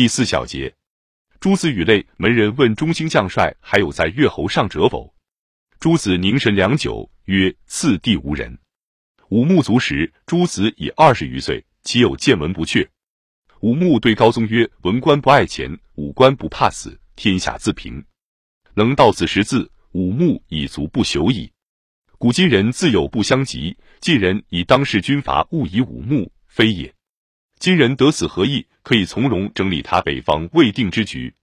第四小节，诸子语类门人问中兴将帅还有在越侯上者否？诸子凝神良久，曰：“次第无人。”武穆卒时，诸子已二十余岁，岂有见闻不却？武穆对高宗曰：“文官不爱钱，武官不怕死，天下自平。能到此识字，武穆已足不朽矣。古今人自有不相及，晋人以当世军阀误以武穆，非也。今人得此何意？可以从容整理他北方未定之局。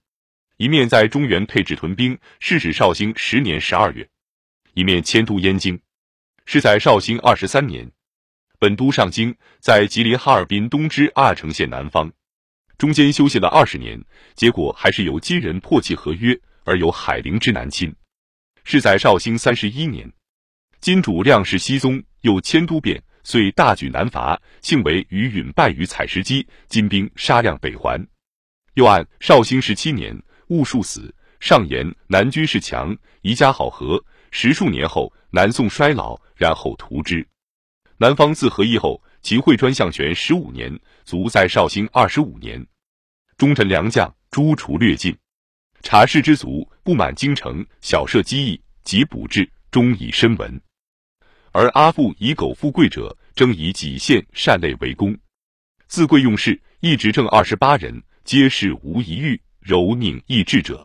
一面在中原配置屯兵，是指绍兴十年十二月。”一面迁都燕京，是在绍兴二十三年，本都上京，在吉林哈尔滨东支阿城县南方，中间休息了二十年，结果还是由金人破弃合约，而由海陵之南侵。是在绍兴三十一年，金主亮氏熹宗又迁都汴，遂大举南伐，幸为于允败于采石矶，金兵杀亮北还。又按绍兴十七年，戊戌死，上言南军势强，宜家好合。十数年后，南宋衰老，然后图之。南方自和议后，秦桧专相权十五年，卒在绍兴二十五年。忠臣良将诛除略尽，察氏之族不满京城，小设机役，及补治，终以身闻。而阿父以苟富贵者，争以己县善类为功。自贵用事，一直正二十八人，皆是无一欲柔佞易治者。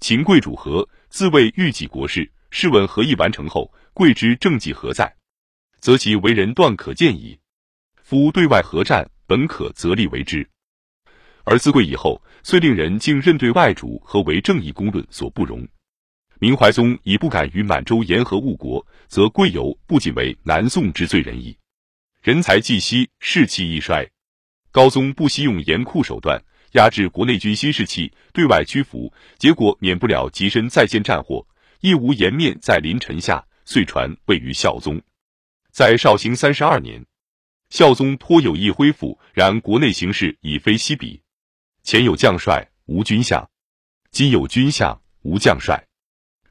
秦贵主和，自谓欲己国事。试问何议完成后，贵之政绩何在？则其为人断可见矣。夫对外合战，本可择利为之。而自贵以后，遂令人竟认对外主和为正义公论所不容。明怀宗已不敢与满洲言和误国，则贵由不仅为南宋之罪人矣。人才既息，士气亦衰。高宗不惜用严酷手段压制国内军心士气，对外屈服，结果免不了极身再现战祸。亦无颜面在临臣下，遂传位于孝宗。在绍兴三十二年，孝宗颇有意恢复，然国内形势已非昔比。前有将帅，无军相；今有军相，无将帅。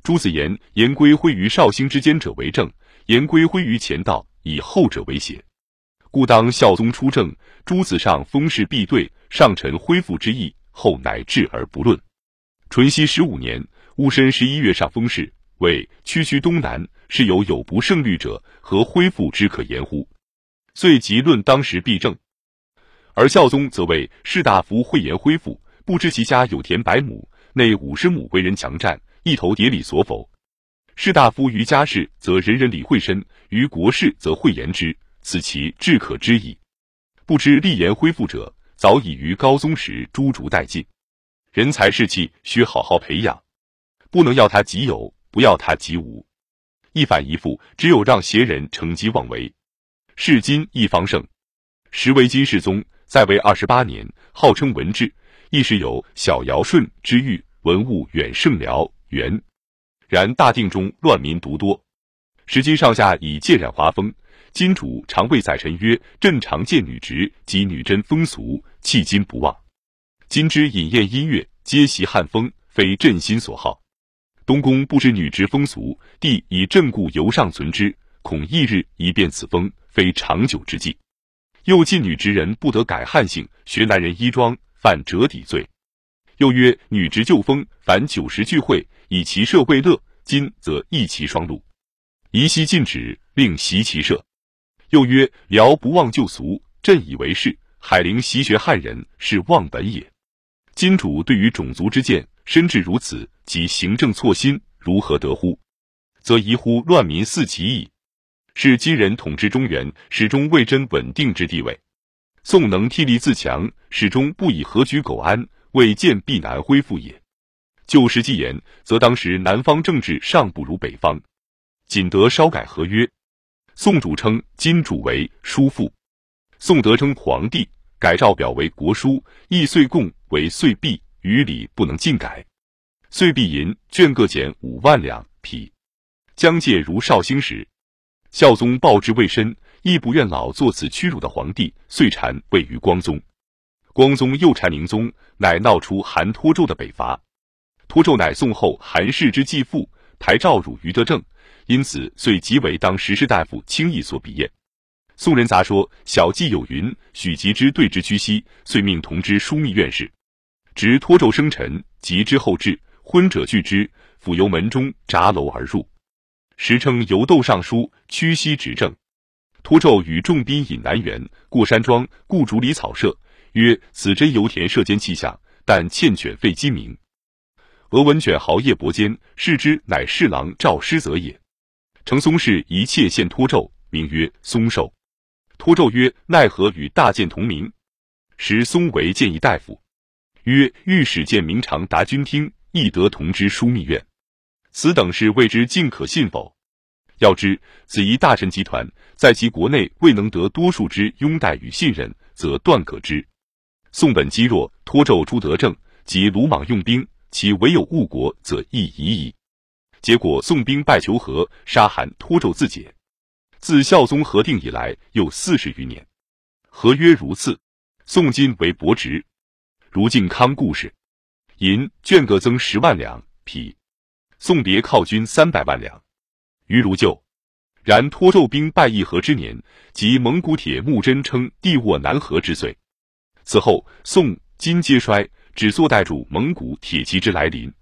朱子言：言归徽于绍兴之间者为正，言归徽于前道，以后者为邪。故当孝宗出政，诸子上封事必对，上臣恢复之意，后乃治而不论。淳熙十五年。戊申十一月上封事，谓区区东南，是有有不胜虑者，何恢复之可言乎？遂即论当时弊政。而孝宗则为士大夫讳言恢复，不知其家有田百亩，内五十亩为人强占，一头牒里所否？士大夫于家事，则人人理会身；于国事，则讳言之，此其至可知矣。不知立言恢复者，早已于高宗时诛逐殆尽。人才士气，需好好培养。不能要他即有，不要他即无，一反一复，只有让邪人乘机妄为。是今一方盛，时为金世宗在位二十八年，号称文治，一时有小尧舜之誉，文物远胜辽元。然大定中乱民独多，时今上下已渐染华风。金主常谓宰臣曰：“朕常见女直及女真风俗，迄今不忘。今之饮宴音乐，皆习汉风，非朕心所好。”东宫不知女直风俗，帝以朕故犹尚存之，恐一日一变此风，非长久之计。又禁女直人不得改汉姓，学男人衣装，犯折抵罪。又曰女直旧风，凡九十聚会，以其社为乐。今则异其双路，宜悉禁止，令习其社。又曰辽不忘旧俗，朕以为是。海陵习学汉人，是忘本也。今主对于种族之见。深至如此，即行政错心，如何得乎？则宜乎乱民四起矣。是今人统治中原，始终未臻稳定之地位。宋能替力自强，始终不以和局苟安，未见必难恢复也。就实际言，则当时南方政治尚不如北方，仅得稍改合约。宋主称金主为叔父，宋德称皇帝，改诏表为国书，亦岁贡为岁币。于礼不能尽改，岁币银卷各减五万两匹，将介如绍兴时，孝宗报之未深，亦不愿老做此屈辱的皇帝，遂禅位于光宗。光宗又禅宁宗，乃闹出韩托胄的北伐。托胄乃宋后韩氏之继父，台诏汝于德政，因此遂即为当时士大夫轻易所鄙厌。宋人杂说，小记有云：许吉之对之屈膝，遂命同知枢密院事。执托纣生辰，及之后至，昏者拒之，复由门中闸楼而入。时称游斗尚书，屈膝执政。托纣与众宾引南园，过山庄，故竹里草舍，曰：“此真油田射间气象，但欠犬吠鸡鸣。”俄文卷豪夜伯间，视之，乃侍郎赵师则也。程松氏一切献托胄，名曰松寿。托胄曰：“奈何与大剑同名？”时松为谏议大夫。曰：御史见明常达君听，亦得同知枢密院。此等事未知尽可信否？要知此一大臣集团，在其国内未能得多数之拥戴与信任，则断可知。宋本积弱，托胄朱德政，及鲁莽用兵，其唯有误国，则亦已矣。结果宋兵败求和，杀韩，托纣自解。自孝宗核定以来，又四十余年，合约如次。宋金为伯侄。如靖康故事，银绢各增十万两，匹送别犒军三百万两，于如旧。然托纣兵败议和之年，即蒙古铁木真称地握南河之岁。此后宋金皆衰，只坐待主蒙古铁骑之来临。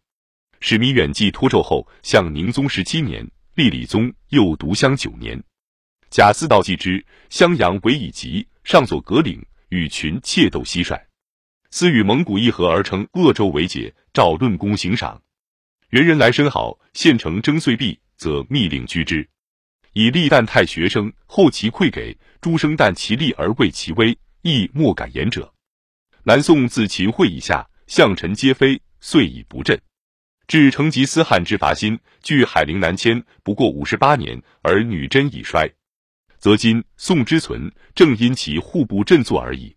使弥远继托纣后，向宁宗十七年，立李宗，又独襄九年。贾似道继之，襄阳为以急，上左葛岭，与群窃斗蟋蟀。私与蒙古议和而称鄂州为解，诏论功行赏。元人来申好，县城征岁币，则密令居之。以立旦太学生，后其馈给，诸生旦其利而畏其威，亦莫敢言者。南宋自秦桧以下，相臣皆非，遂以不振。至成吉思汗之伐新，距海陵南迁，不过五十八年，而女真已衰，则今宋之存，正因其户部振作而已。